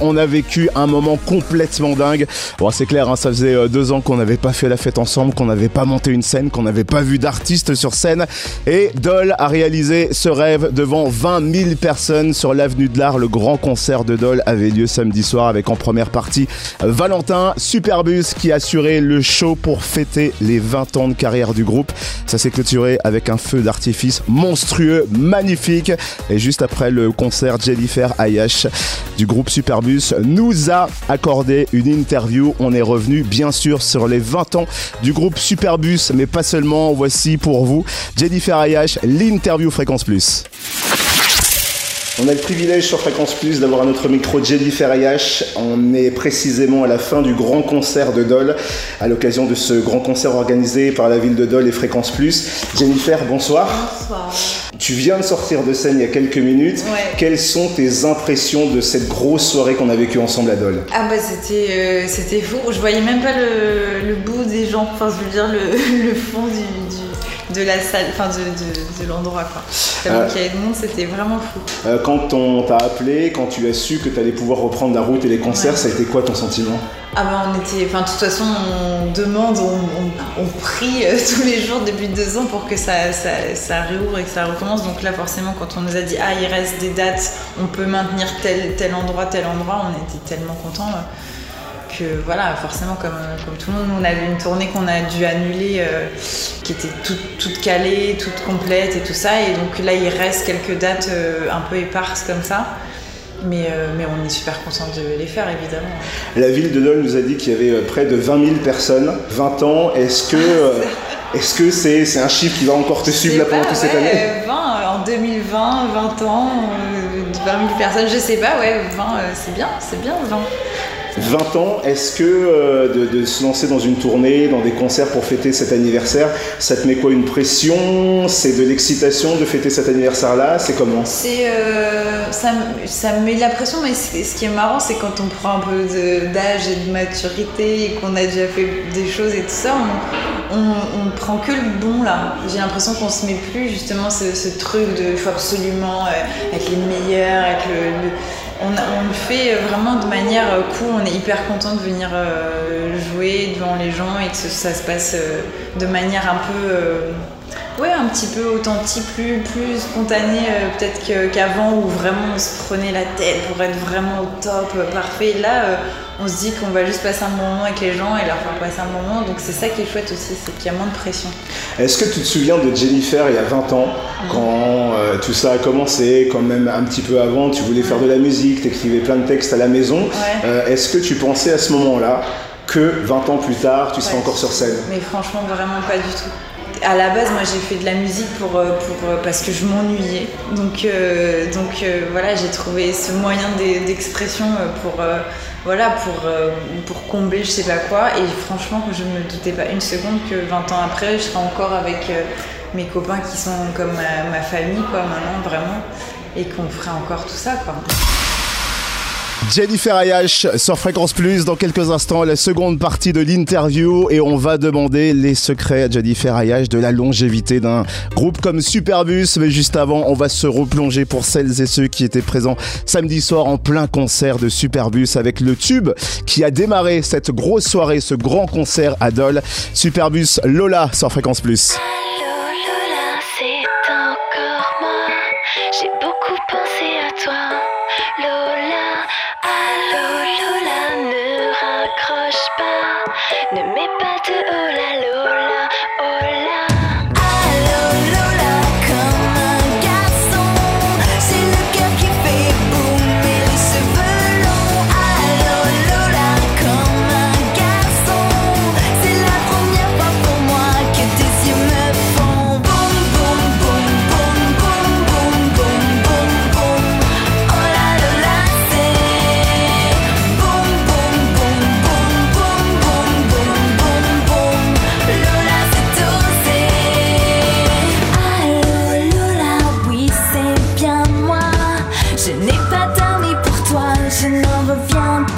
On a vécu un moment complètement dingue. Bon, c'est clair, hein, ça faisait euh, deux ans qu'on n'avait pas fait la fête ensemble, qu'on n'avait pas monté une scène, qu'on n'avait pas vu d'artistes sur scène. Et Doll a réalisé ce rêve devant 20 000 personnes sur l'avenue de l'Art. Le grand concert de Doll avait lieu samedi soir avec en première partie Valentin Superbus qui a assuré le show pour fêter les 20 ans de carrière du groupe. Ça s'est clôturé avec un feu d'artifice monstrueux, magnifique. Et juste après le concert, Jennifer Ayash du groupe Superbus nous a accordé une interview. On est revenu bien sûr sur les 20 ans du groupe Superbus, mais pas seulement. Voici pour vous Jennifer Ayash, l'interview Fréquence Plus. On a le privilège sur Fréquence Plus d'avoir à notre micro Jennifer Ayash. On est précisément à la fin du grand concert de Dole, à l'occasion de ce grand concert organisé par la ville de Dole et Fréquence Plus. Jennifer, bonsoir. Bonsoir. Tu viens de sortir de scène il y a quelques minutes. Ouais. Quelles sont tes impressions de cette grosse soirée qu'on a vécue ensemble à Dole? Ah bah c'était euh, c'était fou. Je voyais même pas le, le bout des gens. Enfin je veux dire le, le fond du, du- de la salle, enfin de, de, de l'endroit quoi. Tellement Euh. qu'il y avait de monde, c'était vraiment fou. Euh, Quand on t'a appelé, quand tu as su que tu allais pouvoir reprendre la route et les concerts, Ouais. ça a été quoi ton sentiment? Ah bah on était, enfin de toute façon on demande, on, on, on prie euh, tous les jours depuis deux ans pour que ça, ça, ça réouvre et que ça recommence. Donc là forcément quand on nous a dit ah il reste des dates, on peut maintenir tel, tel endroit, tel endroit, on était tellement contents. euh, que voilà, forcément, comme, comme tout le monde, on avait une tournée qu'on a dû annuler, euh, qui était toute, toute calée, toute complète et tout ça. Et donc là, il reste quelques dates euh, un peu éparses comme ça. Mais, euh, mais on est super content de les faire, évidemment. La ville de Dole nous a dit qu'il y avait près de 20 000 personnes, 20 ans. Est-ce que euh, est-ce que c'est un chiffre qui va encore te suivre là pendant toute cette année? ouais, 20, euh, en 2020, 20 ans, euh, 20 000 personnes, je sais pas, ouais, 20, euh, c'est bien, c'est bien 20. 20 ans, est-ce que euh, de, se lancer dans une tournée, dans des concerts pour fêter cet anniversaire, ça te met quoi une pression? C'est de l'excitation de fêter cet anniversaire-là? C'est comment? C'est, euh, ça, ça me met de la pression, mais ce qui est marrant, c'est quand on prend un peu d'âge et de maturité et qu'on a déjà fait des choses et tout ça, on, prend que le bon là. J'ai l'impression qu'on se met plus justement ce, truc de faut absolument euh, être les meilleurs, être le- on, le fait vraiment de manière euh, cool, on est hyper content de venir euh, jouer devant les gens et que ça se passe euh, de manière un peu. Ouais, un petit peu authentique, plus, plus spontané euh, peut-être qu'avant où vraiment on se prenait la tête pour être vraiment au top, euh, parfait. Là, euh, on se dit qu'on va juste passer un bon moment avec les gens et leur faire passer un moment. Donc c'est ça qui est chouette aussi, c'est qu'il y a moins de pression. Est-ce que tu te souviens de Jennifer il y a 20 ans, quand euh, tout ça a commencé, quand même un petit peu avant, tu voulais faire de la musique, t'écrivais plein de textes à la maison. Ouais. Est-ce que tu pensais à ce moment-là que 20 ans plus tard, tu serais encore sur scène? Mais franchement, vraiment pas du tout. À la base, moi, j'ai fait de la musique pour, euh, pour, euh, parce que je m'ennuyais. Donc, euh, donc voilà, j'ai trouvé ce moyen d'e- d'expression pour, voilà, pour, pour combler je sais pas quoi. Et franchement, je ne me doutais pas une seconde que 20 ans après, je serais encore avec mes copains qui sont comme ma, ma famille, quoi, maintenant, vraiment. Et qu'on ferait encore tout ça, quoi. Jennifer Ayash sur Fréquence Plus. Dans quelques instants la seconde partie de l'interview et on va demander les secrets à Jennifer Ayash de la longévité d'un groupe comme Superbus. Mais juste avant on va se replonger pour celles et ceux qui étaient présents samedi soir en plein concert de Superbus avec le tube qui a démarré cette grosse soirée ce grand concert à Dole. Superbus Lola sur Fréquence Plus Ne mets pas de oh pas dormi pour toi, je n'en reviens pas.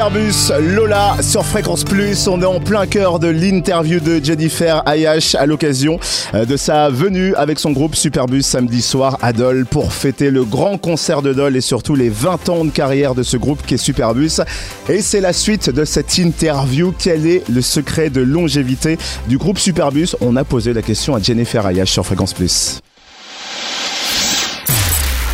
Superbus, Lola sur Fréquence Plus. On est en plein cœur de l'interview de Jennifer Ayash à l'occasion euh, de sa venue avec son groupe Superbus samedi soir à Dole pour fêter le grand concert de Dole et surtout les 20 ans de carrière de ce groupe qui est Superbus. Et c'est la suite de cette interview. Quel est le secret de longévité du groupe Superbus? On a posé la question à Jennifer Ayash sur Fréquence Plus.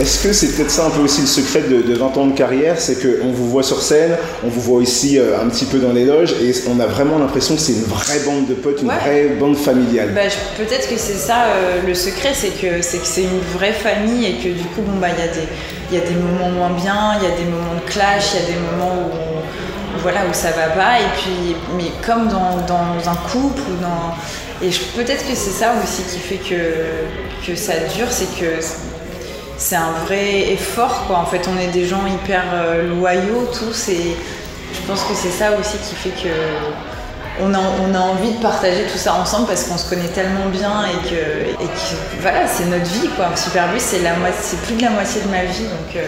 Est-ce que c'est peut-être ça un peu aussi le secret de, 20 ans de carrière, c'est qu'on vous voit sur scène, on vous voit aussi euh, un petit peu dans les loges, et on a vraiment l'impression que c'est une vraie bande de potes, une vraie bande familiale. Bah, peut-être que c'est ça euh, le secret, c'est que c'est une vraie famille et que du coup, bon bah il y a des il y a des moments moins bien, il y a des moments de clash, il y a des moments où voilà où ça va pas, et puis mais comme dans, dans un couple ou dans et peut-être que c'est ça aussi qui fait que que ça dure, c'est que c'est un vrai effort quoi. En fait, on est des gens hyper euh, loyaux tous et je pense que c'est ça aussi qui fait que on a, envie de partager tout ça ensemble parce qu'on se connaît tellement bien et que, voilà, c'est notre vie quoi. Superbus, c'est plus de la moitié de ma vie donc. Euh,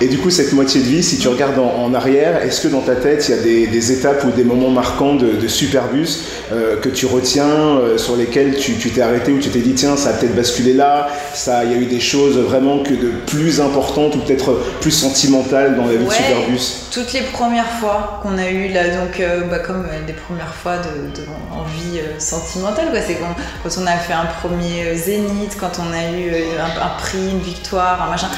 et du coup, cette moitié de vie, si tu regardes en, arrière, est-ce que dans ta tête, il y a des, étapes ou des moments marquants de, Superbus euh, que tu retiens, euh, sur lesquels tu t'es arrêté ou tu t'es dit, tiens, ça a peut-être basculé là, ça, il y a eu des choses vraiment que de plus importantes ou peut-être plus sentimentales dans la vie de Superbus Toutes les premières fois qu'on a eu là, donc euh, bah, comme des premières fois de, en vie sentimentale, c'est quand, quand, on a fait un premier zénith, quand on a eu un, un prix, une victoire, un machin.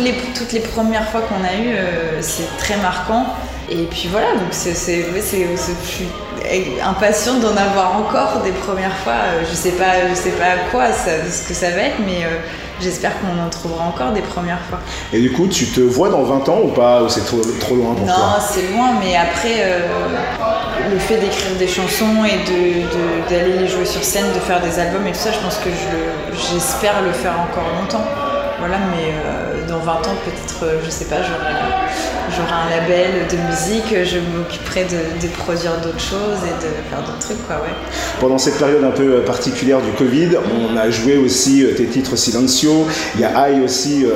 Les, toutes les premières fois qu'on a eu, euh, c'est très marquant. Et puis voilà, donc c'est, je suis impatiente d'en avoir encore des premières fois. Euh, je sais pas, je sais pas quoi, ce que ça va être, mais euh, j'espère qu'on en trouvera encore des premières fois. Et du coup, tu te vois dans 20 ans ou pas Ou c'est trop, trop loin pour toi? Non, c'est loin, mais après, le fait d'écrire des chansons et d'aller les jouer sur scène, de faire des albums et tout ça, je pense que j'espère le faire encore longtemps. Voilà, mais euh, dans 20 ans, peut-être, euh, je sais pas, j'aurai un label de musique, je m'occuperai de, produire d'autres choses et de faire d'autres trucs, quoi, ouais. Pendant cette période un peu euh, particulière du Covid, on a joué aussi tes titres Silencio, il y a Aïe aussi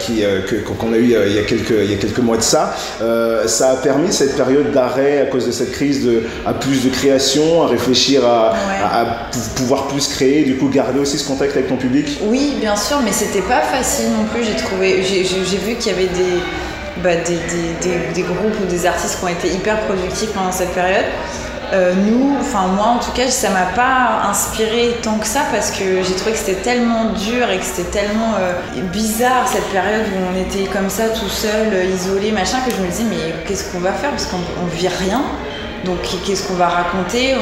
qui, qu'on a eu il y a, quelques, il y a quelques mois de ça. ça a permis cette période d'arrêt à cause de cette crise de, à plus de création, à réfléchir à, à pouvoir plus créer, du coup garder aussi ce contact avec ton public? Oui, bien sûr, mais c'était pas facile non plus. J'ai trouvé, j'ai vu qu'il y avait bah, des, des, groupes ou des artistes qui ont été hyper productifs pendant cette période. Euh, nous, enfin moi en tout cas, ça m'a pas inspiré tant que ça parce que j'ai trouvé que c'était tellement dur et que c'était tellement euh, bizarre cette période où on était comme ça tout seul, isolé, machin, que je me dis mais qu'est-ce qu'on va faire? Parce qu'on vit rien. Donc qu'est-ce qu'on va raconter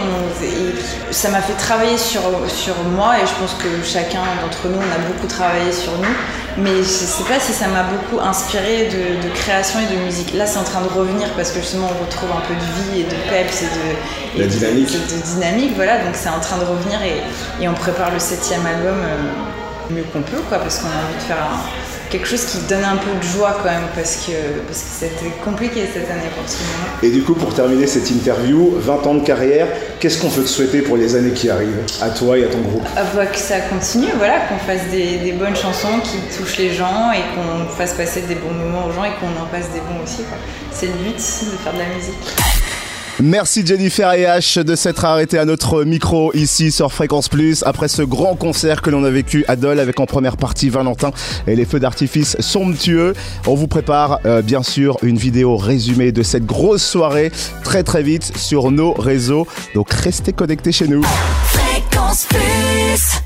Ça m'a fait travailler sur, sur moi et je pense que chacun d'entre nous, on a beaucoup travaillé sur nous. Mais je ne sais pas si ça m'a beaucoup inspiré de, création et de musique. Là, c'est en train de revenir parce que justement, on retrouve un peu de vie et de peps et de, dynamique. De, dynamique. Voilà, donc c'est en train de revenir et, on prépare le septième album euh, mieux qu'on peut, quoi, parce qu'on a envie de faire un quelque chose qui donne un peu de joie quand même parce que, parce que c'était compliqué cette année pour tout le monde. Et du coup, pour terminer cette interview, 20 ans de carrière, qu'est-ce qu'on peut te souhaiter pour les années qui arrivent, à toi et à ton groupe? Ah bah, Que ça continue, voilà, qu'on fasse des, bonnes chansons qui touchent les gens et qu'on fasse passer des bons moments aux gens et qu'on en passe des bons aussi. C'est le but de faire de la musique. Merci Jennifer et H de s'être arrêté à notre micro ici sur Fréquence Plus après ce grand concert que l'on a vécu à Dole avec en première partie Valentin et les feux d'artifice somptueux. On vous prépare euh, bien sûr une vidéo résumée de cette grosse soirée très très vite sur nos réseaux. Donc restez connectés chez nous. Fréquence Plus